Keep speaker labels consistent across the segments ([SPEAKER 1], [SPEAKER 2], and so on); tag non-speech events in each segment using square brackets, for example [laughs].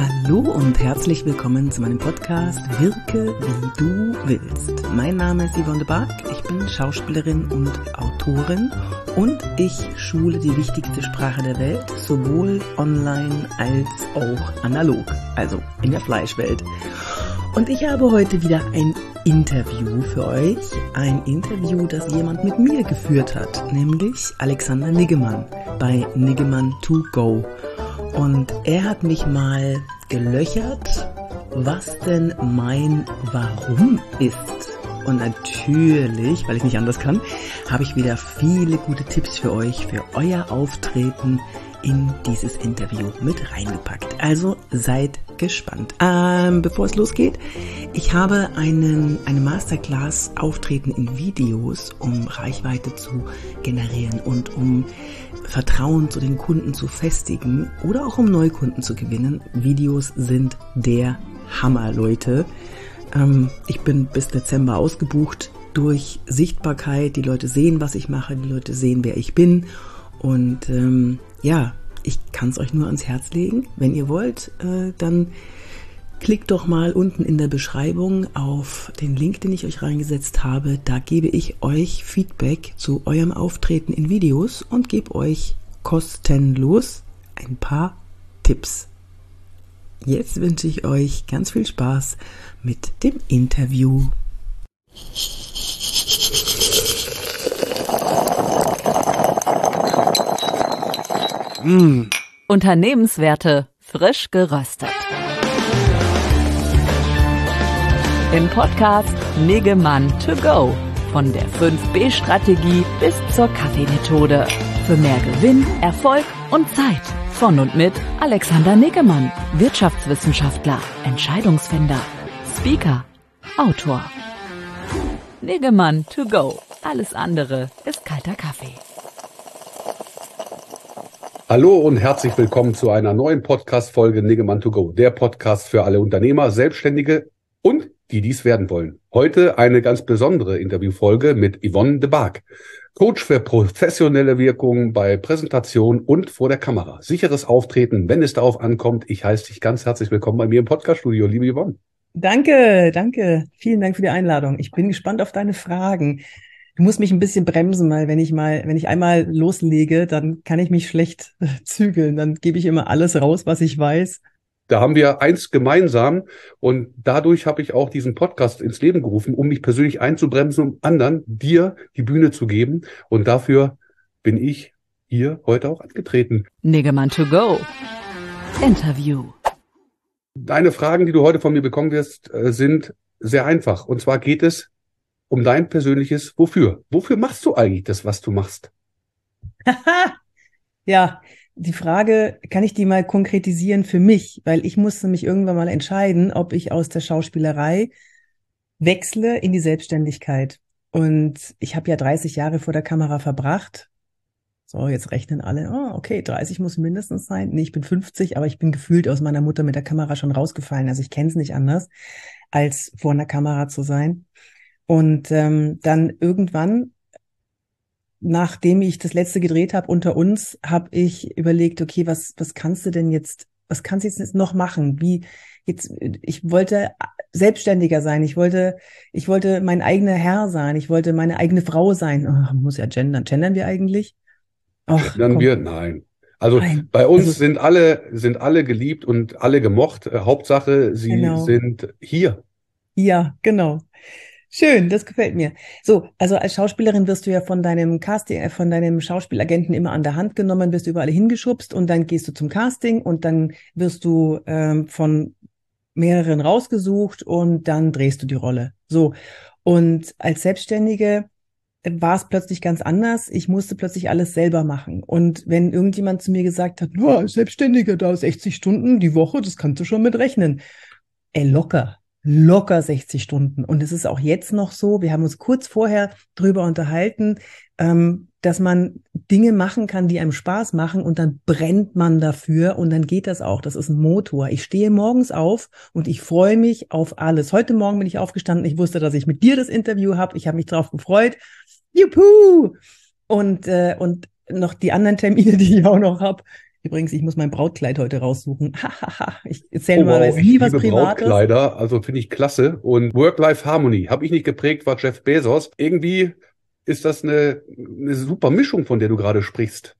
[SPEAKER 1] Hallo und herzlich willkommen zu meinem Podcast Wirke wie du willst. Mein Name ist Yvonne de Barg, ich bin Schauspielerin und Autorin und ich schule die wichtigste Sprache der Welt, sowohl online als auch analog, also in der Fleischwelt. Und ich habe heute wieder ein Interview für euch. Ein Interview, das jemand mit mir geführt hat, nämlich Alexander Niggemann bei Niggemann to go. Und er hat mich mal gelöchert, was denn mein Warum ist. Und natürlich, weil ich nicht anders kann, habe ich wieder viele gute Tipps für euch, für euer Auftreten in dieses Interview mit reingepackt. Also seid gespannt. Ähm, bevor es losgeht, ich habe einen, eine Masterclass Auftreten in Videos, um Reichweite zu generieren und um Vertrauen zu den Kunden zu festigen oder auch um Neukunden zu gewinnen. Videos sind der Hammer, Leute. Ähm, ich bin bis Dezember ausgebucht durch Sichtbarkeit. Die Leute sehen, was ich mache, die Leute sehen, wer ich bin. Und ähm, ja, ich kann es euch nur ans Herz legen. Wenn ihr wollt, äh, dann klickt doch mal unten in der Beschreibung auf den Link, den ich euch reingesetzt habe. Da gebe ich euch Feedback zu eurem Auftreten in Videos und gebe euch kostenlos ein paar Tipps. Jetzt wünsche ich euch ganz viel Spaß mit dem Interview.
[SPEAKER 2] Mmh. Unternehmenswerte frisch geröstet. Im Podcast Niggemann to go. Von der 5B-Strategie bis zur Kaffeemethode. Für mehr Gewinn, Erfolg und Zeit. Von und mit Alexander Niggemann, Wirtschaftswissenschaftler, Entscheidungsfinder, Speaker, Autor. Niggemann to go. Alles andere ist kalter Kaffee.
[SPEAKER 3] Hallo und herzlich willkommen zu einer neuen Podcast-Folge Niggemann to go, der Podcast für alle Unternehmer, Selbstständige und die dies werden wollen. Heute eine ganz besondere Interviewfolge mit Yvonne de Barg, Coach für professionelle Wirkung bei Präsentation und vor der Kamera. Sicheres Auftreten, wenn es darauf ankommt. Ich heiße dich ganz herzlich willkommen bei mir im Podcast-Studio, liebe Yvonne.
[SPEAKER 1] Danke, danke. Vielen Dank für die Einladung. Ich bin gespannt auf deine Fragen. Du musst mich ein bisschen bremsen, weil wenn ich mal, wenn ich einmal loslege, dann kann ich mich schlecht zügeln. Dann gebe ich immer alles raus, was ich weiß.
[SPEAKER 3] Da haben wir eins gemeinsam und dadurch habe ich auch diesen Podcast ins Leben gerufen, um mich persönlich einzubremsen, um anderen dir die Bühne zu geben. Und dafür bin ich hier heute auch angetreten.
[SPEAKER 2] Niggemann to go. Interview.
[SPEAKER 3] Deine Fragen, die du heute von mir bekommen wirst, äh, sind sehr einfach. Und zwar geht es um dein persönliches Wofür. Wofür machst du eigentlich das, was du machst? [laughs]
[SPEAKER 1] ja, die Frage, kann ich die mal konkretisieren für mich? Weil ich musste mich irgendwann mal entscheiden, ob ich aus der Schauspielerei wechsle in die Selbstständigkeit. Und ich habe ja 30 Jahre vor der Kamera verbracht. So, jetzt rechnen alle, oh, okay, 30 muss mindestens sein. Nee, ich bin 50, aber ich bin gefühlt aus meiner Mutter mit der Kamera schon rausgefallen. Also ich kenne es nicht anders, als vor einer Kamera zu sein. Und ähm, dann irgendwann, nachdem ich das letzte gedreht habe unter uns, habe ich überlegt, okay, was, was kannst du denn jetzt, was kannst du jetzt noch machen? Wie jetzt, ich wollte selbstständiger sein, ich wollte, ich wollte mein eigener Herr sein, ich wollte meine eigene Frau sein. Oh, muss ja gendern. Gendern wir eigentlich?
[SPEAKER 3] Och, gendern komm. wir? Nein. Also Nein. bei uns also, sind alle, sind alle geliebt und alle gemocht. Äh, Hauptsache, sie genau. sind hier.
[SPEAKER 1] Ja, genau. Schön, das gefällt mir. So, also als Schauspielerin wirst du ja von deinem Casting, äh, von deinem Schauspielagenten immer an der Hand genommen, wirst überall hingeschubst und dann gehst du zum Casting und dann wirst du ähm, von mehreren rausgesucht und dann drehst du die Rolle. So. Und als Selbstständige war es plötzlich ganz anders. Ich musste plötzlich alles selber machen. Und wenn irgendjemand zu mir gesagt hat, oh, Selbstständige, da 60 Stunden die Woche, das kannst du schon mit rechnen. Ey, locker locker 60 Stunden. Und es ist auch jetzt noch so, wir haben uns kurz vorher drüber unterhalten, ähm, dass man Dinge machen kann, die einem Spaß machen und dann brennt man dafür und dann geht das auch. Das ist ein Motor. Ich stehe morgens auf und ich freue mich auf alles. Heute Morgen bin ich aufgestanden. Ich wusste, dass ich mit dir das Interview habe. Ich habe mich darauf gefreut. Juhu! Und, äh, und noch die anderen Termine, [laughs] die ich auch noch habe. Übrigens, ich muss mein Brautkleid heute raussuchen. [laughs] ich erzähle
[SPEAKER 3] oh,
[SPEAKER 1] mal
[SPEAKER 3] wow,
[SPEAKER 1] nie was
[SPEAKER 3] Privates.
[SPEAKER 1] Brautkleider,
[SPEAKER 3] also finde ich klasse. Und Work-Life-Harmony habe ich nicht geprägt, war Jeff Bezos. Irgendwie ist das eine, eine super Mischung, von der du gerade sprichst.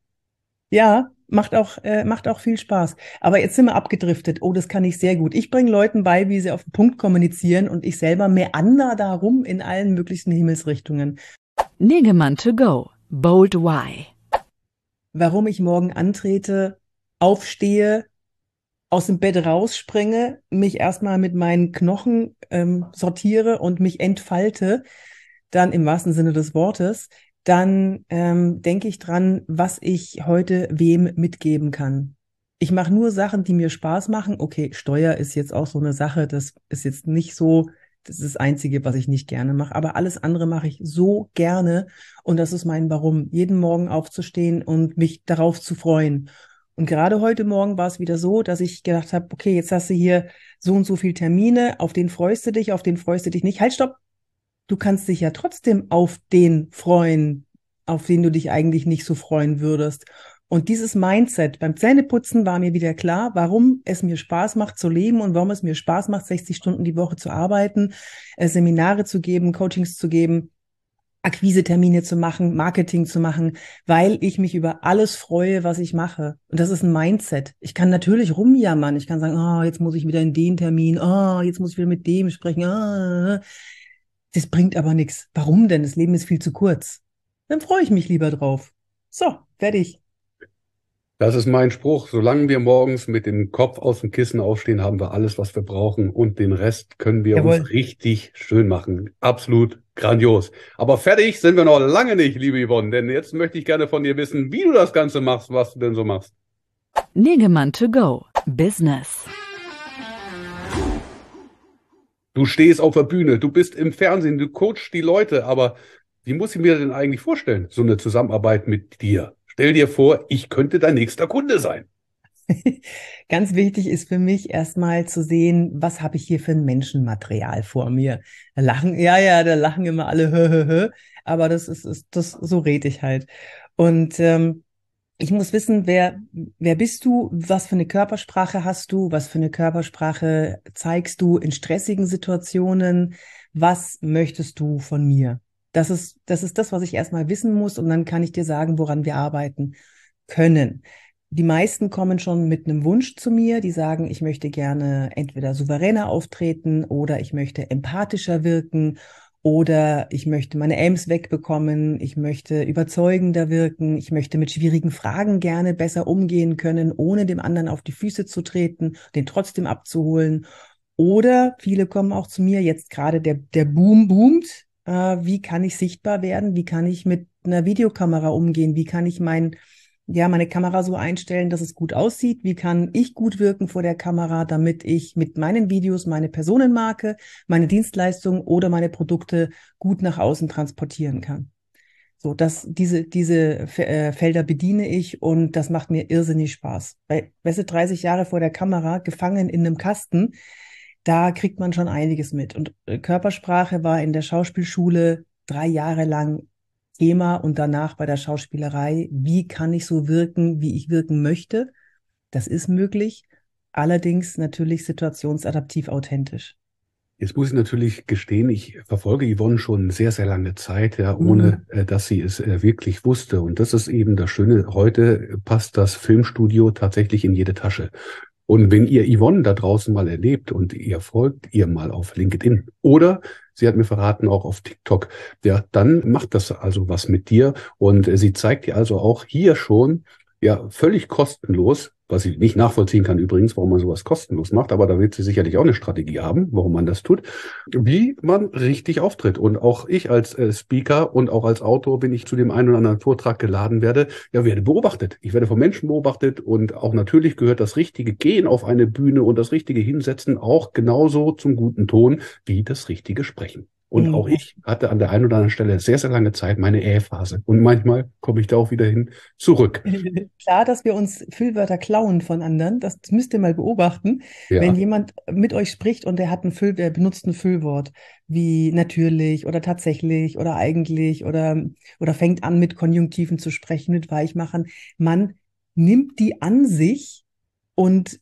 [SPEAKER 1] Ja, macht auch, äh, macht auch viel Spaß. Aber jetzt sind wir abgedriftet. Oh, das kann ich sehr gut. Ich bringe Leuten bei, wie sie auf den Punkt kommunizieren und ich selber meander darum in allen möglichen Himmelsrichtungen.
[SPEAKER 2] Negemann to go. Bold Why.
[SPEAKER 1] Warum ich morgen antrete, aufstehe, aus dem Bett rausspringe, mich erstmal mit meinen Knochen ähm, sortiere und mich entfalte, dann im wahrsten Sinne des Wortes, dann ähm, denke ich dran, was ich heute wem mitgeben kann. Ich mache nur Sachen, die mir Spaß machen. Okay, Steuer ist jetzt auch so eine Sache, das ist jetzt nicht so, das ist das Einzige, was ich nicht gerne mache. Aber alles andere mache ich so gerne. Und das ist mein Warum, jeden Morgen aufzustehen und mich darauf zu freuen. Und gerade heute Morgen war es wieder so, dass ich gedacht habe, okay, jetzt hast du hier so und so viel Termine, auf den freust du dich, auf den freust du dich nicht. Halt, stopp, du kannst dich ja trotzdem auf den freuen, auf den du dich eigentlich nicht so freuen würdest. Und dieses Mindset beim Zähneputzen war mir wieder klar, warum es mir Spaß macht zu leben und warum es mir Spaß macht, 60 Stunden die Woche zu arbeiten, äh, Seminare zu geben, Coachings zu geben, Akquisetermine zu machen, Marketing zu machen, weil ich mich über alles freue, was ich mache. Und das ist ein Mindset. Ich kann natürlich rumjammern. Ich kann sagen, oh, jetzt muss ich wieder in den Termin, oh, jetzt muss ich wieder mit dem sprechen. Oh. Das bringt aber nichts. Warum denn? Das Leben ist viel zu kurz. Dann freue ich mich lieber drauf. So, fertig.
[SPEAKER 3] Das ist mein Spruch. Solange wir morgens mit dem Kopf aus dem Kissen aufstehen, haben wir alles, was wir brauchen. Und den Rest können wir Jawohl. uns richtig schön machen. Absolut grandios. Aber fertig sind wir noch lange nicht, liebe Yvonne. Denn jetzt möchte ich gerne von dir wissen, wie du das Ganze machst, was du denn so machst.
[SPEAKER 2] Negemann to go. Business.
[SPEAKER 3] Du stehst auf der Bühne, du bist im Fernsehen, du coachst die Leute, aber wie muss ich mir denn eigentlich vorstellen, so eine Zusammenarbeit mit dir? Stell dir vor, ich könnte dein nächster Kunde sein. [laughs]
[SPEAKER 1] Ganz wichtig ist für mich erstmal zu sehen, was habe ich hier für ein Menschenmaterial vor mir. Da lachen, ja, ja, da lachen immer alle, hö, hö, hö, aber das ist, ist das, so rede ich halt. Und ähm, ich muss wissen, wer, wer bist du, was für eine Körpersprache hast du, was für eine Körpersprache zeigst du in stressigen Situationen, was möchtest du von mir? Das ist, das ist das, was ich erstmal wissen muss und dann kann ich dir sagen, woran wir arbeiten können. Die meisten kommen schon mit einem Wunsch zu mir, die sagen, ich möchte gerne entweder souveräner auftreten oder ich möchte empathischer wirken oder ich möchte meine Aims wegbekommen, ich möchte überzeugender wirken, ich möchte mit schwierigen Fragen gerne besser umgehen können, ohne dem anderen auf die Füße zu treten, den trotzdem abzuholen. Oder viele kommen auch zu mir, jetzt gerade der, der Boom boomt. Äh, wie kann ich sichtbar werden? Wie kann ich mit einer Videokamera umgehen? Wie kann ich mein ja, meine Kamera so einstellen, dass es gut aussieht? Wie kann ich gut wirken vor der Kamera, damit ich mit meinen Videos meine Personenmarke, meine Dienstleistungen oder meine Produkte gut nach außen transportieren kann? So, dass diese, diese äh, Felder bediene ich und das macht mir irrsinnig Spaß. Weil, weißt du, 30 Jahre vor der Kamera, gefangen in einem Kasten, da kriegt man schon einiges mit. Und äh, Körpersprache war in der Schauspielschule drei Jahre lang Thema und danach bei der Schauspielerei, wie kann ich so wirken, wie ich wirken möchte. Das ist möglich, allerdings natürlich situationsadaptiv authentisch.
[SPEAKER 3] Jetzt muss ich natürlich gestehen, ich verfolge Yvonne schon sehr, sehr lange Zeit, ja, ohne mhm. äh, dass sie es äh, wirklich wusste. Und das ist eben das Schöne. Heute passt das Filmstudio tatsächlich in jede Tasche. Und wenn ihr Yvonne da draußen mal erlebt und ihr folgt ihr mal auf LinkedIn oder sie hat mir verraten auch auf TikTok, ja, dann macht das also was mit dir. Und sie zeigt dir also auch hier schon ja völlig kostenlos, was ich nicht nachvollziehen kann übrigens, warum man sowas kostenlos macht, aber da wird sie sicherlich auch eine Strategie haben, warum man das tut, wie man richtig auftritt. Und auch ich als äh, Speaker und auch als Autor, wenn ich zu dem einen oder anderen Vortrag geladen werde, ja, werde beobachtet. Ich werde von Menschen beobachtet und auch natürlich gehört das richtige Gehen auf eine Bühne und das richtige Hinsetzen auch genauso zum guten Ton wie das richtige Sprechen. Und mhm. auch ich hatte an der einen oder anderen Stelle sehr, sehr lange Zeit meine Ähphase. Und manchmal komme ich da auch wieder hin zurück. [laughs]
[SPEAKER 1] Klar, dass wir uns Füllwörter klauen von anderen. Das müsst ihr mal beobachten. Ja. Wenn jemand mit euch spricht und der hat ein Füll, der benutzt ein Füllwort wie natürlich oder tatsächlich oder eigentlich oder, oder fängt an mit Konjunktiven zu sprechen, mit Weichmachen. Man nimmt die an sich und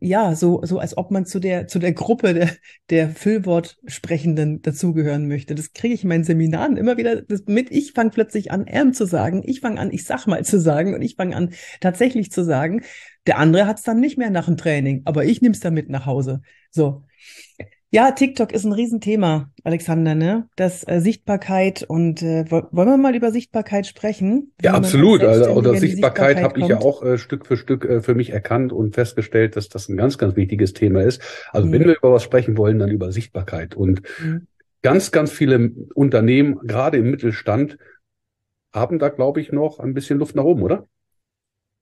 [SPEAKER 1] ja, so, so als ob man zu der, zu der Gruppe der, der Füllwortsprechenden dazugehören möchte. Das kriege ich in meinen Seminaren immer wieder mit. Ich fange plötzlich an, Erm zu sagen. Ich fange an, ich sag mal zu sagen und ich fange an, tatsächlich zu sagen. Der andere hat es dann nicht mehr nach dem Training, aber ich nehme es dann mit nach Hause. So. Ja, TikTok ist ein Riesenthema, Alexander, ne? Das äh, Sichtbarkeit und äh, wollen wir mal über Sichtbarkeit sprechen?
[SPEAKER 3] Ja, absolut. Also, oder Sichtbarkeit, Sichtbarkeit habe ich ja auch äh, Stück für Stück äh, für mich erkannt und festgestellt, dass das ein ganz, ganz wichtiges Thema ist. Also mhm. wenn wir über was sprechen wollen, dann über Sichtbarkeit. Und mhm. ganz, ganz viele Unternehmen, gerade im Mittelstand, haben da, glaube ich, noch ein bisschen Luft nach oben, oder?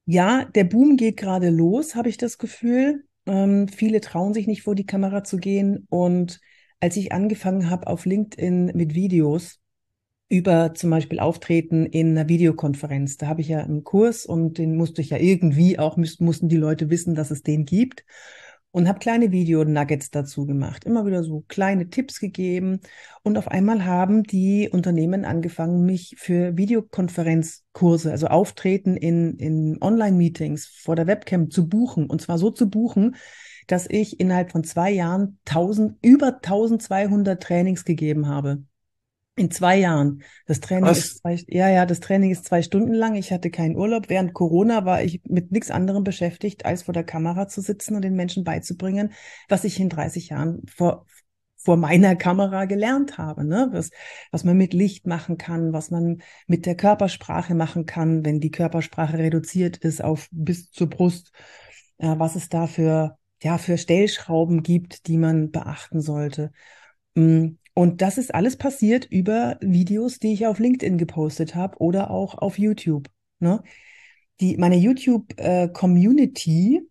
[SPEAKER 1] Ja, der Boom geht gerade los, habe ich das Gefühl. Ähm, viele trauen sich nicht vor die Kamera zu gehen. Und als ich angefangen habe auf LinkedIn mit Videos über zum Beispiel Auftreten in einer Videokonferenz, da habe ich ja einen Kurs und den musste ich ja irgendwie auch, mussten die Leute wissen, dass es den gibt und habe kleine Video-Nuggets dazu gemacht, immer wieder so kleine Tipps gegeben. Und auf einmal haben die Unternehmen angefangen, mich für Videokonferenzkurse, also Auftreten in, in Online-Meetings vor der Webcam zu buchen. Und zwar so zu buchen, dass ich innerhalb von zwei Jahren 1000, über 1200 Trainings gegeben habe. In zwei Jahren. Das Training Was? ist zwei, ja, ja, das Training ist zwei Stunden lang. Ich hatte keinen Urlaub. Während Corona war ich mit nichts anderem beschäftigt, als vor der Kamera zu sitzen und den Menschen beizubringen, was ich in 30 Jahren vor, vor meiner Kamera gelernt habe, ne? Was, was man mit Licht machen kann, was man mit der Körpersprache machen kann, wenn die Körpersprache reduziert ist auf bis zur Brust, äh, was es da für, ja, für Stellschrauben gibt, die man beachten sollte. Mm, und das ist alles passiert über Videos, die ich auf LinkedIn gepostet habe oder auch auf YouTube. Ne? Die, meine YouTube-Community äh,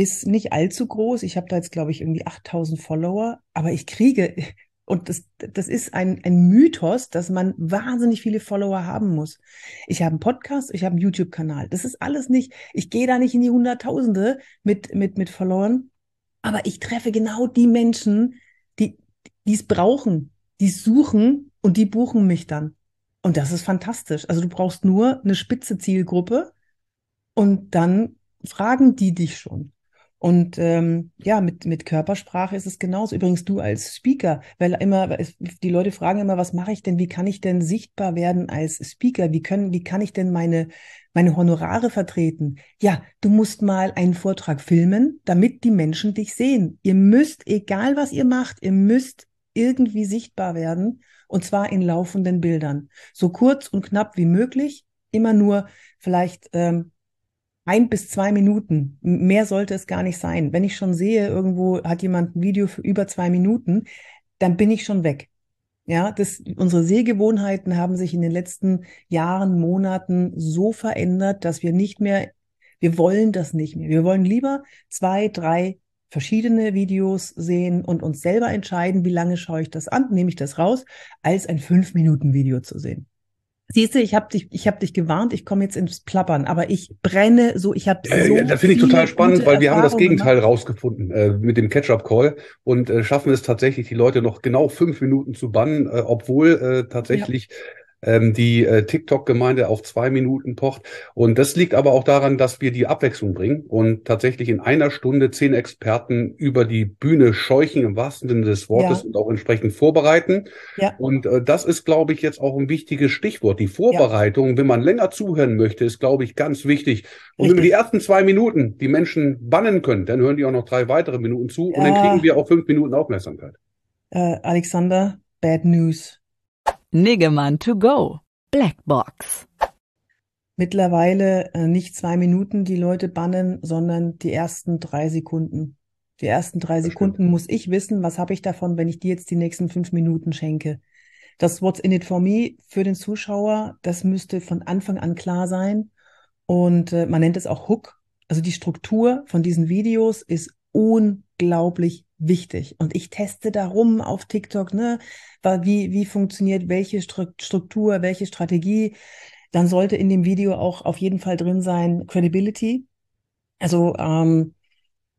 [SPEAKER 1] ist nicht allzu groß. Ich habe da jetzt, glaube ich, irgendwie 8000 Follower, aber ich kriege, [laughs] und das, das ist ein, ein Mythos, dass man wahnsinnig viele Follower haben muss. Ich habe einen Podcast, ich habe einen YouTube-Kanal. Das ist alles nicht, ich gehe da nicht in die Hunderttausende mit, mit, mit Followern, aber ich treffe genau die Menschen, die es brauchen, die suchen und die buchen mich dann. Und das ist fantastisch. Also du brauchst nur eine spitze Zielgruppe und dann fragen die dich schon. Und ähm, ja, mit, mit Körpersprache ist es genauso. Übrigens du als Speaker, weil immer, die Leute fragen immer, was mache ich denn, wie kann ich denn sichtbar werden als Speaker? Wie können, wie kann ich denn meine, meine Honorare vertreten? Ja, du musst mal einen Vortrag filmen, damit die Menschen dich sehen. Ihr müsst, egal was ihr macht, ihr müsst irgendwie sichtbar werden und zwar in laufenden Bildern. So kurz und knapp wie möglich, immer nur vielleicht ähm, ein bis zwei Minuten. Mehr sollte es gar nicht sein. Wenn ich schon sehe, irgendwo hat jemand ein Video für über zwei Minuten, dann bin ich schon weg. Ja, das, unsere Sehgewohnheiten haben sich in den letzten Jahren, Monaten so verändert, dass wir nicht mehr, wir wollen das nicht mehr. Wir wollen lieber zwei, drei verschiedene Videos sehen und uns selber entscheiden, wie lange schaue ich das an, nehme ich das raus, als ein fünf Minuten Video zu sehen. Siehst du, ich habe dich, ich habe dich gewarnt, ich komme jetzt ins Plappern, aber ich brenne so, ich habe
[SPEAKER 3] äh,
[SPEAKER 1] so.
[SPEAKER 3] Äh, das finde ich total spannend, weil wir haben das Gegenteil gemacht. rausgefunden äh, mit dem Catch-up-Call und äh, schaffen es tatsächlich, die Leute noch genau fünf Minuten zu bannen, äh, obwohl äh, tatsächlich ähm, die äh, TikTok-Gemeinde auf zwei Minuten pocht. Und das liegt aber auch daran, dass wir die Abwechslung bringen und tatsächlich in einer Stunde zehn Experten über die Bühne scheuchen, im wahrsten Sinne des Wortes, ja. und auch entsprechend vorbereiten. Ja. Und äh, das ist, glaube ich, jetzt auch ein wichtiges Stichwort. Die Vorbereitung, ja. wenn man länger zuhören möchte, ist, glaube ich, ganz wichtig. Und Richtig. wenn wir die ersten zwei Minuten die Menschen bannen können, dann hören die auch noch drei weitere Minuten zu und dann kriegen wir auch fünf Minuten Aufmerksamkeit.
[SPEAKER 1] Äh, Alexander, bad news.
[SPEAKER 2] Niggemann to go. Blackbox.
[SPEAKER 1] Mittlerweile äh, nicht zwei Minuten die Leute bannen, sondern die ersten drei Sekunden. Die ersten drei Sekunden muss ich wissen, was habe ich davon, wenn ich dir jetzt die nächsten fünf Minuten schenke. Das What's in it for me für den Zuschauer, das müsste von Anfang an klar sein. Und äh, man nennt es auch Hook. Also die Struktur von diesen Videos ist unglaublich wichtig. Und ich teste darum auf TikTok, ne, wie, wie funktioniert welche Struktur, welche Strategie. Dann sollte in dem Video auch auf jeden Fall drin sein Credibility. Also ähm,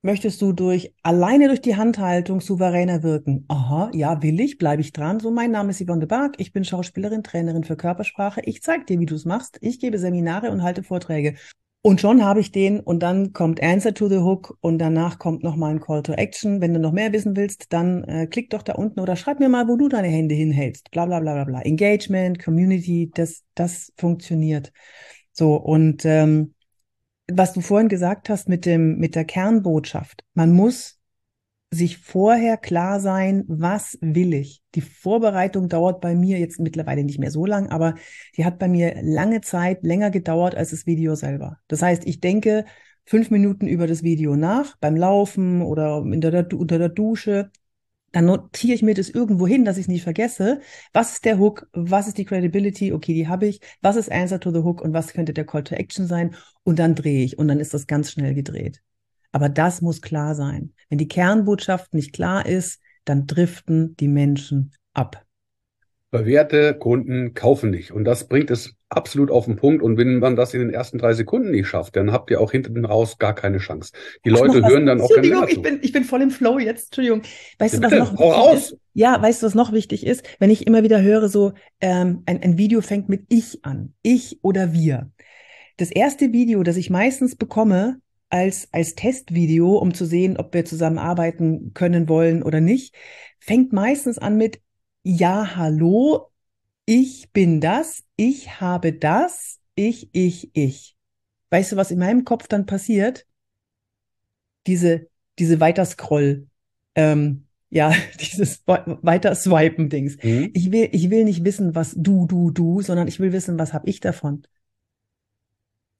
[SPEAKER 1] möchtest du durch alleine durch die Handhaltung souveräner wirken? Aha, ja, will ich, bleibe ich dran. So, mein Name ist Yvonne de Barg, ich bin Schauspielerin, Trainerin für Körpersprache. Ich zeige dir, wie du es machst. Ich gebe Seminare und halte Vorträge. Und schon habe ich den und dann kommt Answer to the Hook und danach kommt nochmal ein Call to Action. Wenn du noch mehr wissen willst, dann äh, klick doch da unten oder schreib mir mal, wo du deine Hände hinhältst. Bla bla bla bla bla. Engagement, Community, das, das funktioniert. So, und ähm, was du vorhin gesagt hast mit dem, mit der Kernbotschaft, man muss sich vorher klar sein, was will ich. Die Vorbereitung dauert bei mir jetzt mittlerweile nicht mehr so lang, aber die hat bei mir lange Zeit länger gedauert als das Video selber. Das heißt, ich denke fünf Minuten über das Video nach, beim Laufen oder der, unter der Dusche. Dann notiere ich mir das irgendwo hin, dass ich es nicht vergesse. Was ist der Hook? Was ist die Credibility? Okay, die habe ich. Was ist Answer to the Hook? Und was könnte der Call to Action sein? Und dann drehe ich. Und dann ist das ganz schnell gedreht. Aber das muss klar sein. Wenn die Kernbotschaft nicht klar ist, dann driften die Menschen ab.
[SPEAKER 3] Bewährte Kunden kaufen nicht. Und das bringt es absolut auf den Punkt. Und wenn man das in den ersten drei Sekunden nicht schafft, dann habt ihr auch hinten raus gar keine Chance. Die Leute hören dann auch
[SPEAKER 1] keine Entschuldigung, ich bin, ich bin voll im Flow jetzt. Entschuldigung. Weißt ja, du, was
[SPEAKER 3] bitte, noch hau raus.
[SPEAKER 1] Ist? Ja, weißt du, was noch wichtig ist? Wenn ich immer wieder höre, so ähm, ein, ein Video fängt mit ich an. Ich oder wir. Das erste Video, das ich meistens bekomme, als, als Testvideo, um zu sehen, ob wir zusammenarbeiten können wollen oder nicht, fängt meistens an mit Ja, hallo, ich bin das, ich habe das, ich, ich, ich. Weißt du, was in meinem Kopf dann passiert? Diese, diese Weiterscroll, ähm, [laughs] ja, dieses weiter swipen Dings. Mhm. Ich will, ich will nicht wissen, was du, du, du, sondern ich will wissen, was habe ich davon.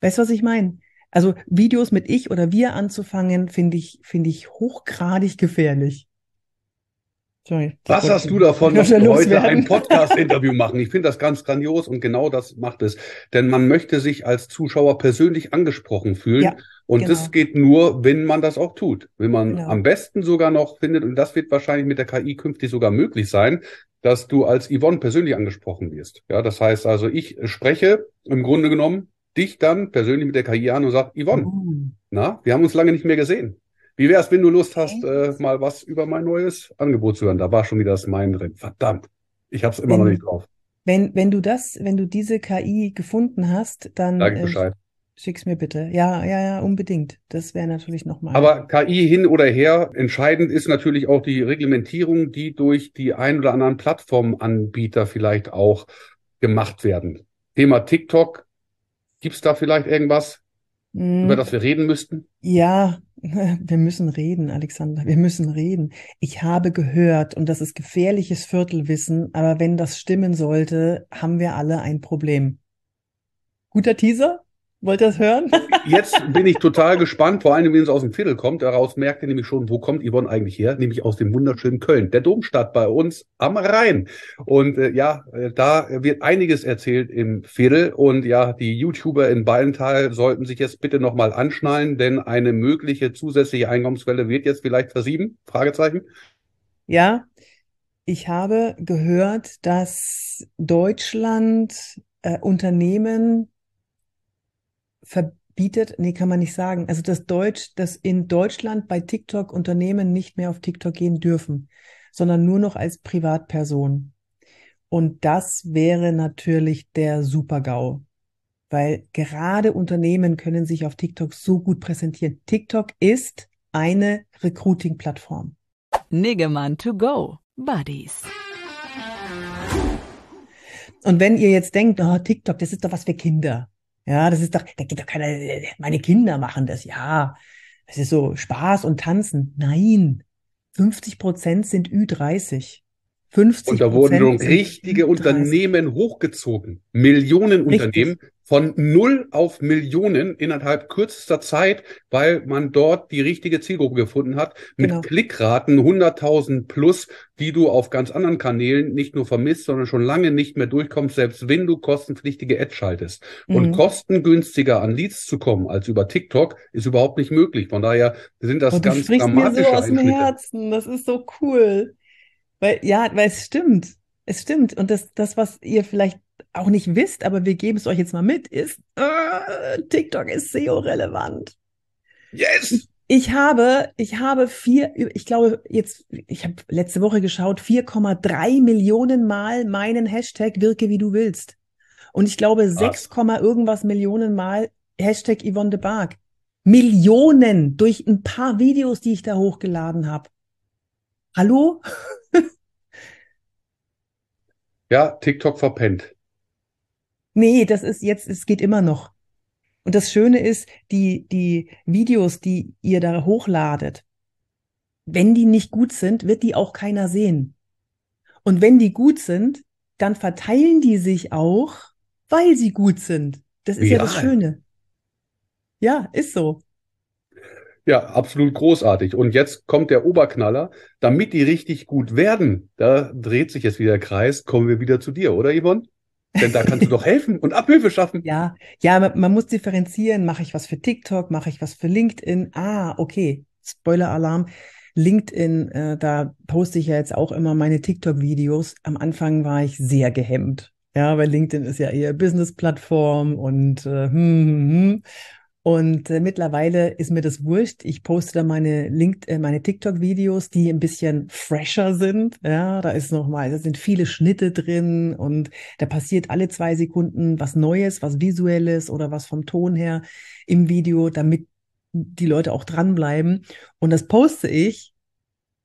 [SPEAKER 1] Weißt du, was ich meine? Also Videos mit ich oder wir anzufangen, finde ich, finde ich hochgradig gefährlich.
[SPEAKER 3] Sorry, Was hast du davon, dass wir heute ein Podcast-Interview machen? Ich finde das ganz grandios und genau das macht es. Denn man möchte sich als Zuschauer persönlich angesprochen fühlen. Ja, und genau. das geht nur, wenn man das auch tut. Wenn man genau. am besten sogar noch findet, und das wird wahrscheinlich mit der KI künftig sogar möglich sein, dass du als Yvonne persönlich angesprochen wirst. Ja, das heißt also, ich spreche im Grunde genommen dich dann persönlich mit der KI an und sagt, Yvonne, oh. na, wir haben uns lange nicht mehr gesehen. Wie wär's, wenn du Lust hast, äh, mal was über mein neues Angebot zu hören? Da war schon wieder das Mein drin. Verdammt, ich hab's immer wenn, noch nicht drauf.
[SPEAKER 1] Wenn, wenn du das, wenn du diese KI gefunden hast, dann
[SPEAKER 3] Sag ich Bescheid. Äh,
[SPEAKER 1] schick's mir bitte. Ja, ja, ja, unbedingt. Das wäre natürlich nochmal.
[SPEAKER 3] Aber KI hin oder her, entscheidend ist natürlich auch die Reglementierung, die durch die ein oder anderen Plattformanbieter vielleicht auch gemacht werden. Thema TikTok Gibt es da vielleicht irgendwas, mm. über das wir reden müssten?
[SPEAKER 1] Ja, [laughs] wir müssen reden, Alexander. Wir müssen reden. Ich habe gehört, und das ist gefährliches Viertelwissen, aber wenn das stimmen sollte, haben wir alle ein Problem. Guter Teaser? Wollt ihr das hören? [laughs]
[SPEAKER 3] Jetzt bin ich total gespannt, vor allem, wenn es aus dem Viertel kommt. Daraus merkt ihr nämlich schon, wo kommt Yvonne eigentlich her? Nämlich aus dem wunderschönen Köln, der Domstadt bei uns am Rhein. Und äh, ja, äh, da wird einiges erzählt im Viertel. Und ja, die YouTuber in Ballental sollten sich jetzt bitte nochmal anschnallen, denn eine mögliche zusätzliche Einkommensquelle wird jetzt vielleicht versieben? Fragezeichen.
[SPEAKER 1] Ja, ich habe gehört, dass Deutschland äh, Unternehmen verbietet, nee, kann man nicht sagen. Also das Deutsch, dass in Deutschland bei TikTok Unternehmen nicht mehr auf TikTok gehen dürfen, sondern nur noch als Privatperson. Und das wäre natürlich der Super-GAU. Weil gerade Unternehmen können sich auf TikTok so gut präsentieren. TikTok ist eine Recruiting-Plattform.
[SPEAKER 2] Niggemann to go. Buddies.
[SPEAKER 1] Und wenn ihr jetzt denkt, oh, TikTok, das ist doch was für Kinder. Ja, das ist doch, da geht doch keiner, meine Kinder machen das, ja. Das ist so Spaß und Tanzen. Nein, 50 Prozent sind Ü30. 50
[SPEAKER 3] Und da wurden richtige Unternehmen hochgezogen. Millionen Unternehmen von null auf Millionen innerhalb kürzester Zeit, weil man dort die richtige Zielgruppe gefunden hat, mit genau. Klickraten 100.000 plus, die du auf ganz anderen Kanälen nicht nur vermisst, sondern schon lange nicht mehr durchkommst, selbst wenn du kostenpflichtige Ads schaltest. Mhm. Und kostengünstiger an Leads zu kommen als über TikTok ist überhaupt nicht möglich. Von daher sind das
[SPEAKER 1] Und
[SPEAKER 3] ganz
[SPEAKER 1] du dramatische mir so aus dem Herzen. Das ist so cool. Weil, ja, weil es stimmt. Es stimmt. Und das, das, was ihr vielleicht auch nicht wisst, aber wir geben es euch jetzt mal mit, ist, äh, TikTok ist SEO-relevant.
[SPEAKER 3] Yes!
[SPEAKER 1] Ich habe, ich habe vier, ich glaube jetzt, ich habe letzte Woche geschaut, 4,3 Millionen Mal meinen Hashtag wirke wie du willst. Und ich glaube 6, irgendwas Millionen Mal Hashtag Yvonne de Barg. Millionen durch ein paar Videos, die ich da hochgeladen habe. Hallo? [laughs]
[SPEAKER 3] ja, TikTok verpennt.
[SPEAKER 1] Nee, das ist jetzt, es geht immer noch. Und das Schöne ist, die, die Videos, die ihr da hochladet, wenn die nicht gut sind, wird die auch keiner sehen. Und wenn die gut sind, dann verteilen die sich auch, weil sie gut sind. Das ist ja, ja das Schöne. Ja, ist so.
[SPEAKER 3] Ja, absolut großartig. Und jetzt kommt der Oberknaller. Damit die richtig gut werden, da dreht sich jetzt wieder der Kreis, kommen wir wieder zu dir, oder Yvonne? Denn da kannst du doch helfen und Abhilfe schaffen.
[SPEAKER 1] Ja, ja, man, man muss differenzieren. Mache ich was für TikTok? Mache ich was für LinkedIn? Ah, okay. Spoiler-Alarm. LinkedIn, äh, da poste ich ja jetzt auch immer meine TikTok-Videos. Am Anfang war ich sehr gehemmt. Ja, weil LinkedIn ist ja eher Business-Plattform und äh, hm, hm, hm. Und äh, mittlerweile ist mir das wurscht. Ich poste da meine Link, äh, meine TikTok-Videos, die ein bisschen fresher sind. Ja, da ist noch mal, da sind viele Schnitte drin und da passiert alle zwei Sekunden was Neues, was Visuelles oder was vom Ton her im Video, damit die Leute auch dranbleiben. Und das poste ich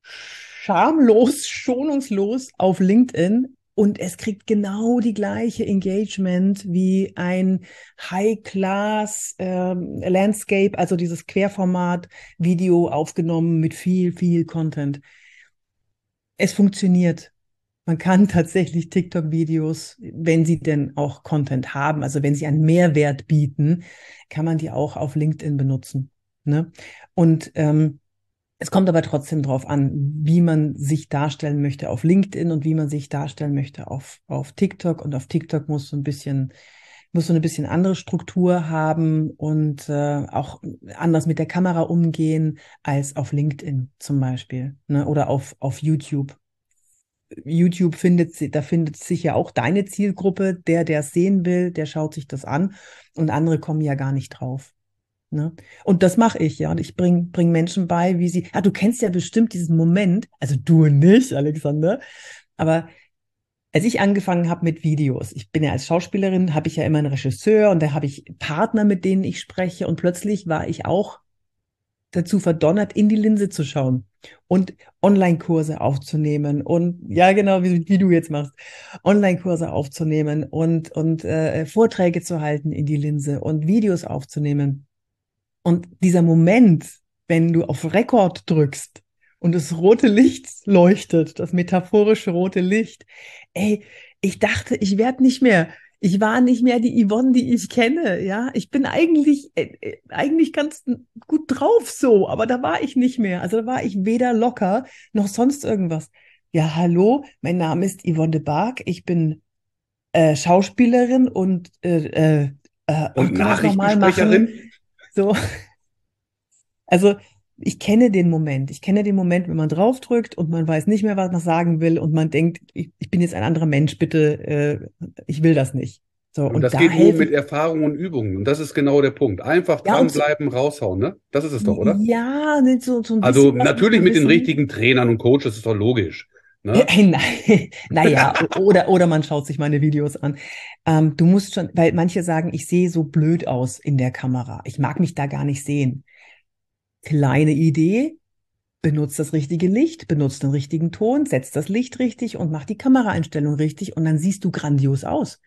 [SPEAKER 1] schamlos, schonungslos auf LinkedIn und es kriegt genau die gleiche Engagement wie ein High-Class ähm, Landscape, also dieses Querformat-Video aufgenommen mit viel, viel Content. Es funktioniert. Man kann [laughs] tatsächlich TikTok-Videos, wenn sie denn auch Content haben, also wenn sie einen Mehrwert bieten, kann man die auch auf LinkedIn benutzen. Ne? Und ähm, es kommt aber trotzdem drauf an, wie man sich darstellen möchte auf LinkedIn und wie man sich darstellen möchte auf, auf TikTok. Und auf TikTok muss so ein bisschen, muss so eine bisschen andere Struktur haben und äh, auch anders mit der Kamera umgehen als auf LinkedIn zum Beispiel ne? oder auf, auf YouTube. YouTube findet, da findet sich ja auch deine Zielgruppe, der, der es sehen will, der schaut sich das an und andere kommen ja gar nicht drauf. Ne? Und das mache ich, ja. Und ich bringe bring Menschen bei, wie sie. Ah, du kennst ja bestimmt diesen Moment, also du [laughs] nicht, Alexander, aber als ich angefangen habe mit Videos, ich bin ja als Schauspielerin, habe ich ja immer einen Regisseur und da habe ich Partner, mit denen ich spreche und plötzlich war ich auch dazu verdonnert, in die Linse zu schauen und Online-Kurse aufzunehmen und ja genau wie, wie du jetzt machst, Online-Kurse aufzunehmen und und äh, Vorträge zu halten in die Linse und Videos aufzunehmen. Und dieser Moment, wenn du auf Rekord drückst und das rote Licht leuchtet, das metaphorische rote Licht, ey, ich dachte, ich werde nicht mehr, ich war nicht mehr die Yvonne, die ich kenne, ja. Ich bin eigentlich, äh, äh, eigentlich ganz gut drauf so, aber da war ich nicht mehr. Also da war ich weder locker noch sonst irgendwas. Ja, hallo, mein Name ist Yvonne de Barg, ich bin äh, Schauspielerin und äh, äh,
[SPEAKER 3] äh und Nachrichtensprecherin.
[SPEAKER 1] So. Also ich kenne den Moment. Ich kenne den Moment, wenn man draufdrückt und man weiß nicht mehr, was man sagen will und man denkt, ich, ich bin jetzt ein anderer Mensch, bitte, äh, ich will das nicht.
[SPEAKER 3] So, und, und das da geht nur mit Erfahrung und Übungen. Und das ist genau der Punkt. Einfach dranbleiben, so, raushauen, ne? Das ist es doch, oder?
[SPEAKER 1] Ja, so, so
[SPEAKER 3] ein Also natürlich mit den richtigen Trainern und Coaches ist doch logisch.
[SPEAKER 1] Ne? Naja, [laughs] oder, oder man schaut sich meine Videos an. Ähm, du musst schon, weil manche sagen, ich sehe so blöd aus in der Kamera. Ich mag mich da gar nicht sehen. Kleine Idee, benutzt das richtige Licht, benutzt den richtigen Ton, setzt das Licht richtig und macht die Kameraeinstellung richtig und dann siehst du grandios aus.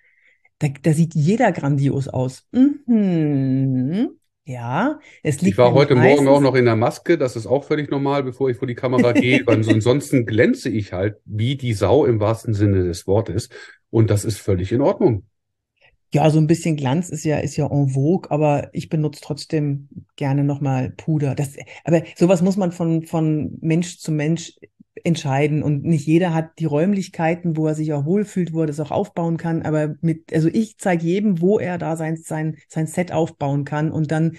[SPEAKER 1] Da, da sieht jeder grandios aus. Mhm. Ja,
[SPEAKER 3] es liegt. Ich war heute Morgen auch noch in der Maske, das ist auch völlig normal, bevor ich vor die Kamera gehe, weil [laughs] ansonsten glänze ich halt wie die Sau im wahrsten Sinne des Wortes. Und das ist völlig in Ordnung.
[SPEAKER 1] Ja, so ein bisschen Glanz ist ja, ist ja en vogue, aber ich benutze trotzdem gerne nochmal Puder. Das, aber sowas muss man von, von Mensch zu Mensch entscheiden und nicht jeder hat die Räumlichkeiten, wo er sich auch wohlfühlt, wo er das auch aufbauen kann. Aber mit, also ich zeige jedem, wo er da sein, sein, sein Set aufbauen kann und dann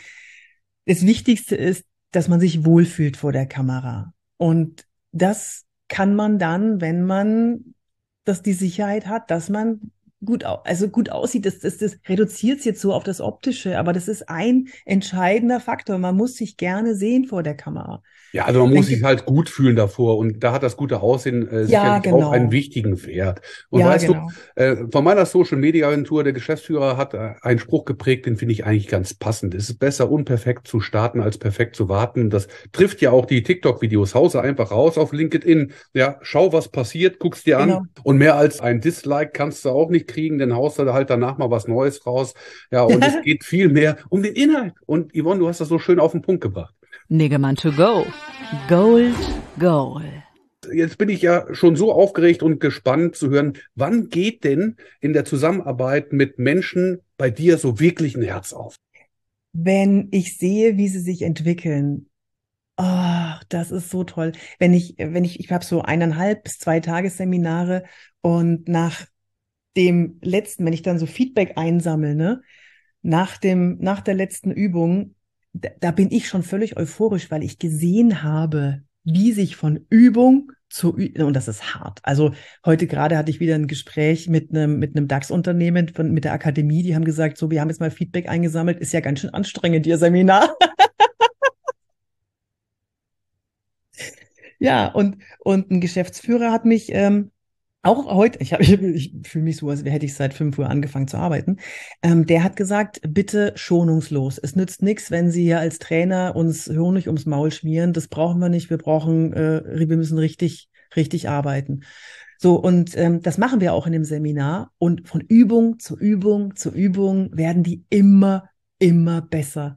[SPEAKER 1] das Wichtigste ist, dass man sich wohlfühlt vor der Kamera. Und das kann man dann, wenn man das die Sicherheit hat, dass man gut, also gut aussieht. Das, das, das reduziert es jetzt so auf das Optische, aber das ist ein entscheidender Faktor. Man muss sich gerne sehen vor der Kamera.
[SPEAKER 3] Ja, also man muss sich halt gut fühlen davor und da hat das gute Aussehen äh,
[SPEAKER 1] ja, genau.
[SPEAKER 3] auch einen wichtigen Wert. Und ja, weißt genau. du, äh, von meiner Social Media Agentur, der Geschäftsführer hat äh, einen Spruch geprägt, den finde ich eigentlich ganz passend. Es ist besser, unperfekt zu starten, als perfekt zu warten. Das trifft ja auch die TikTok-Videos. Hause einfach raus auf LinkedIn. Ja, schau, was passiert, guck's dir genau. an. Und mehr als ein Dislike kannst du auch nicht kriegen, denn haust du halt danach mal was Neues raus. Ja, und es [laughs] geht viel mehr um den Inhalt. Und Yvonne, du hast das so schön auf den Punkt gebracht.
[SPEAKER 2] Niggemann to go. Gold, Gold.
[SPEAKER 3] Jetzt bin ich ja schon so aufgeregt und gespannt zu hören, wann geht denn in der Zusammenarbeit mit Menschen bei dir so wirklich ein Herz auf?
[SPEAKER 1] Wenn ich sehe, wie sie sich entwickeln. Oh, das ist so toll. Wenn ich, wenn ich, ich habe so eineinhalb bis zwei Tagesseminare und nach dem letzten, wenn ich dann so Feedback einsammle, ne, nach dem, nach der letzten Übung da, da bin ich schon völlig euphorisch, weil ich gesehen habe, wie sich von Übung zu Übung, und das ist hart. Also heute gerade hatte ich wieder ein Gespräch mit einem, mit einem DAX-Unternehmen von, mit der Akademie, die haben gesagt, so, wir haben jetzt mal Feedback eingesammelt, ist ja ganz schön anstrengend, ihr Seminar. [laughs] ja, und, und ein Geschäftsführer hat mich ähm, auch heute, ich, hab, ich, [laughs] ich fühle mich so, als hätte ich seit fünf Uhr angefangen zu arbeiten. Ähm, der hat gesagt, bitte schonungslos. Es nützt nichts, wenn Sie hier als Trainer uns Honig ums Maul schmieren. Das brauchen wir nicht. Wir brauchen, äh, wir müssen richtig, richtig arbeiten. So, und ähm, das machen wir auch in dem Seminar. Und von Übung zu Übung zu Übung werden die immer, immer besser.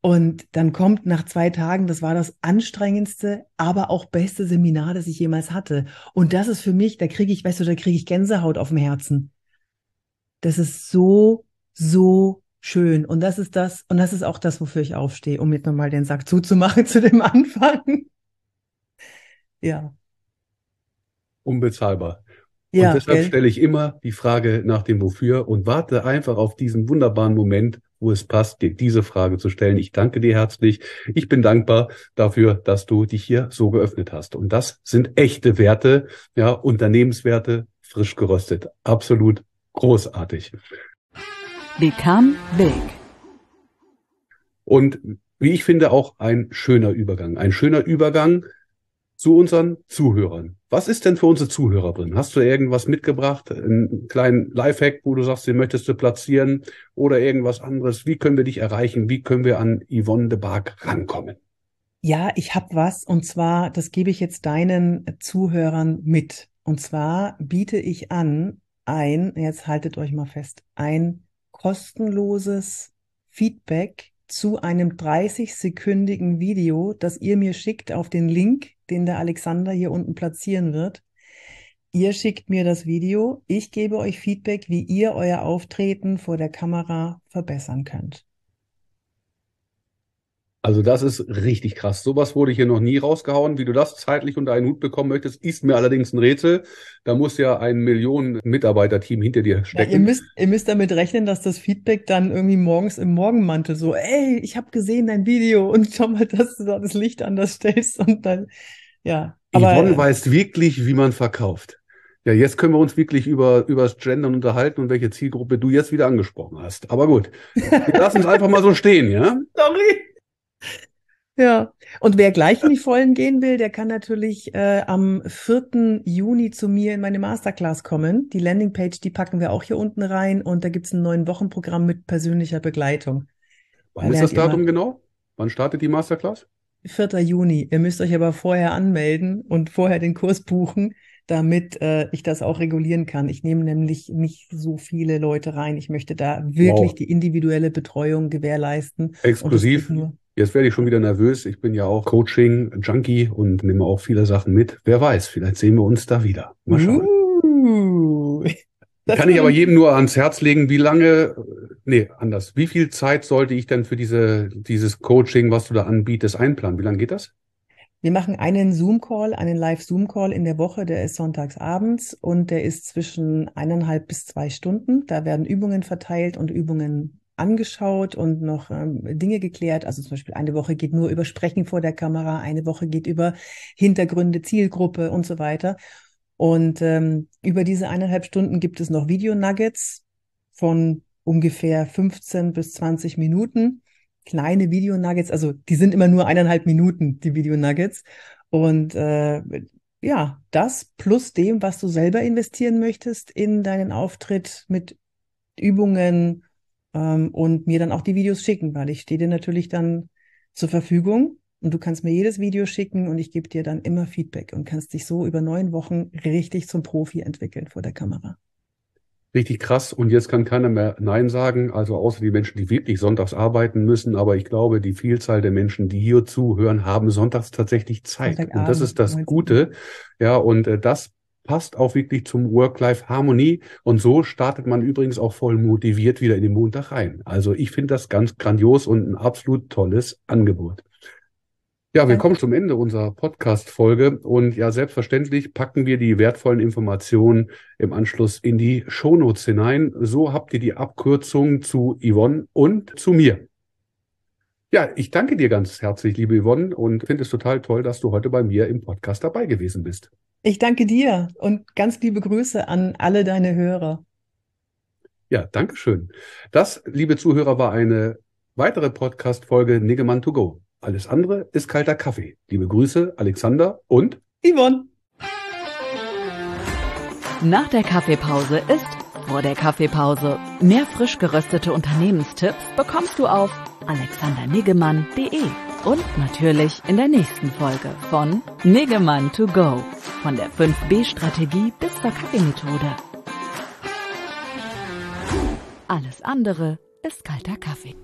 [SPEAKER 1] Und dann kommt nach zwei Tagen, das war das anstrengendste, aber auch beste Seminar, das ich jemals hatte. Und das ist für mich, da kriege ich, weißt du, da kriege ich Gänsehaut auf dem Herzen. Das ist so, so schön. Und das ist das, und das ist auch das, wofür ich aufstehe, um jetzt nochmal den Sack zuzumachen [laughs] zu dem Anfang. Ja.
[SPEAKER 3] Unbezahlbar. Ja, und deshalb stelle ich immer die Frage nach dem Wofür und warte einfach auf diesen wunderbaren Moment, wo es passt, dir diese Frage zu stellen. Ich danke dir herzlich. Ich bin dankbar dafür, dass du dich hier so geöffnet hast. Und das sind echte Werte, ja, Unternehmenswerte, frisch geröstet. Absolut großartig.
[SPEAKER 2] Become big.
[SPEAKER 3] Und wie ich finde, auch ein schöner Übergang. Ein schöner Übergang zu unseren Zuhörern. Was ist denn für unsere Zuhörer drin? Hast du irgendwas mitgebracht? Einen kleinen Lifehack, wo du sagst, den möchtest du platzieren oder irgendwas anderes? Wie können wir dich erreichen? Wie können wir an Yvonne de Barg rankommen?
[SPEAKER 1] Ja, ich habe was und zwar, das gebe ich jetzt deinen Zuhörern mit. Und zwar biete ich an ein, jetzt haltet euch mal fest, ein kostenloses Feedback zu einem 30-sekündigen Video, das ihr mir schickt auf den Link, den der Alexander hier unten platzieren wird. Ihr schickt mir das Video, ich gebe euch Feedback, wie ihr euer Auftreten vor der Kamera verbessern könnt.
[SPEAKER 3] Also das ist richtig krass. Sowas wurde hier noch nie rausgehauen. Wie du das zeitlich unter einen Hut bekommen möchtest, ist mir allerdings ein Rätsel. Da muss ja ein Millionen Mitarbeiter-Team hinter dir stecken.
[SPEAKER 1] Ja, ihr, müsst, ihr müsst damit rechnen, dass das Feedback dann irgendwie morgens im Morgenmantel so, ey, ich habe gesehen dein Video und schau mal, dass du da das Licht anders stellst und dann, ja.
[SPEAKER 3] Aber, Yvonne weiß wirklich, wie man verkauft. Ja, jetzt können wir uns wirklich über, über das Gendern unterhalten und welche Zielgruppe du jetzt wieder angesprochen hast. Aber gut, wir lassen es einfach mal so stehen, ja? [laughs]
[SPEAKER 1] Sorry. Ja, und wer gleich in die Vollen gehen will, der kann natürlich äh, am 4. Juni zu mir in meine Masterclass kommen. Die Landingpage, die packen wir auch hier unten rein und da gibt's ein neuen Wochenprogramm mit persönlicher Begleitung.
[SPEAKER 3] Wann ist das Datum genau? Wann startet die Masterclass?
[SPEAKER 1] 4. Juni. Ihr müsst euch aber vorher anmelden und vorher den Kurs buchen, damit äh, ich das auch regulieren kann. Ich nehme nämlich nicht so viele Leute rein. Ich möchte da wirklich wow. die individuelle Betreuung gewährleisten.
[SPEAKER 3] Exklusiv Jetzt werde ich schon wieder nervös. Ich bin ja auch Coaching-Junkie und nehme auch viele Sachen mit. Wer weiß, vielleicht sehen wir uns da wieder. Mal schauen. Uh, [laughs] Kann ich aber jedem nur ans Herz legen, wie lange, nee, anders. Wie viel Zeit sollte ich denn für diese, dieses Coaching, was du da anbietest, einplanen? Wie lange geht das?
[SPEAKER 1] Wir machen einen Zoom-Call, einen Live-Zoom-Call in der Woche, der ist sonntags abends und der ist zwischen eineinhalb bis zwei Stunden. Da werden Übungen verteilt und Übungen angeschaut und noch ähm, Dinge geklärt. Also zum Beispiel eine Woche geht nur über Sprechen vor der Kamera, eine Woche geht über Hintergründe, Zielgruppe und so weiter. Und ähm, über diese eineinhalb Stunden gibt es noch Video-Nuggets von ungefähr 15 bis 20 Minuten. Kleine Video-Nuggets, also die sind immer nur eineinhalb Minuten, die Video-Nuggets. Und äh, ja, das plus dem, was du selber investieren möchtest in deinen Auftritt mit Übungen ähm, und mir dann auch die Videos schicken, weil ich stehe dir natürlich dann zur Verfügung und du kannst mir jedes Video schicken und ich gebe dir dann immer Feedback und kannst dich so über neun Wochen richtig zum Profi entwickeln vor der Kamera.
[SPEAKER 3] Richtig krass. Und jetzt kann keiner mehr Nein sagen, also außer die Menschen, die wirklich sonntags arbeiten müssen. Aber ich glaube, die Vielzahl der Menschen, die hier zuhören, haben sonntags tatsächlich Zeit. Und das ist das Gute. Ja, und äh, das passt auch wirklich zum Work-Life-Harmonie. Und so startet man übrigens auch voll motiviert wieder in den Montag rein. Also ich finde das ganz grandios und ein absolut tolles Angebot. Ja, wir kommen zum Ende unserer Podcast-Folge und ja, selbstverständlich packen wir die wertvollen Informationen im Anschluss in die Shownotes hinein. So habt ihr die Abkürzung zu Yvonne und zu mir. Ja, ich danke dir ganz herzlich, liebe Yvonne, und finde es total toll, dass du heute bei mir im Podcast dabei gewesen bist.
[SPEAKER 1] Ich danke dir und ganz liebe Grüße an alle deine Hörer.
[SPEAKER 3] Ja, danke schön. Das, liebe Zuhörer, war eine weitere Podcast-Folge Niggemann to go. Alles andere ist kalter Kaffee. Liebe Grüße, Alexander und
[SPEAKER 1] Yvonne.
[SPEAKER 2] Nach der Kaffeepause ist vor der Kaffeepause. Mehr frisch geröstete Unternehmenstipps bekommst du auf alexanderniggemann.de und natürlich in der nächsten Folge von Niggemann to go. Von der 5B-Strategie bis zur Kaffeemethode. Alles andere ist kalter Kaffee.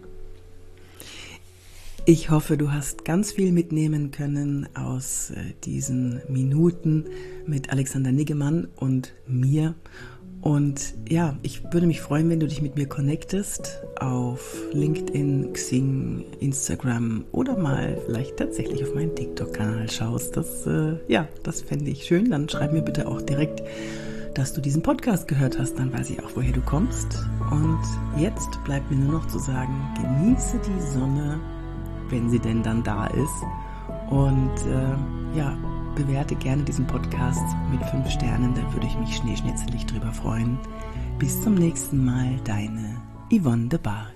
[SPEAKER 1] Ich hoffe, du hast ganz viel mitnehmen können aus äh, diesen Minuten mit Alexander Niggemann und mir. Und ja, ich würde mich freuen, wenn du dich mit mir connectest auf LinkedIn, Xing, Instagram oder mal vielleicht tatsächlich auf meinen TikTok-Kanal schaust. Das, äh, ja, das fände ich schön. Dann schreib mir bitte auch direkt, dass du diesen Podcast gehört hast. Dann weiß ich auch, woher du kommst. Und jetzt bleibt mir nur noch zu sagen, genieße die Sonne wenn sie denn dann da ist. Und äh, ja, bewerte gerne diesen Podcast mit fünf Sternen, da würde ich mich schneeschnitzelig drüber freuen. Bis zum nächsten Mal, deine Yvonne de Bar.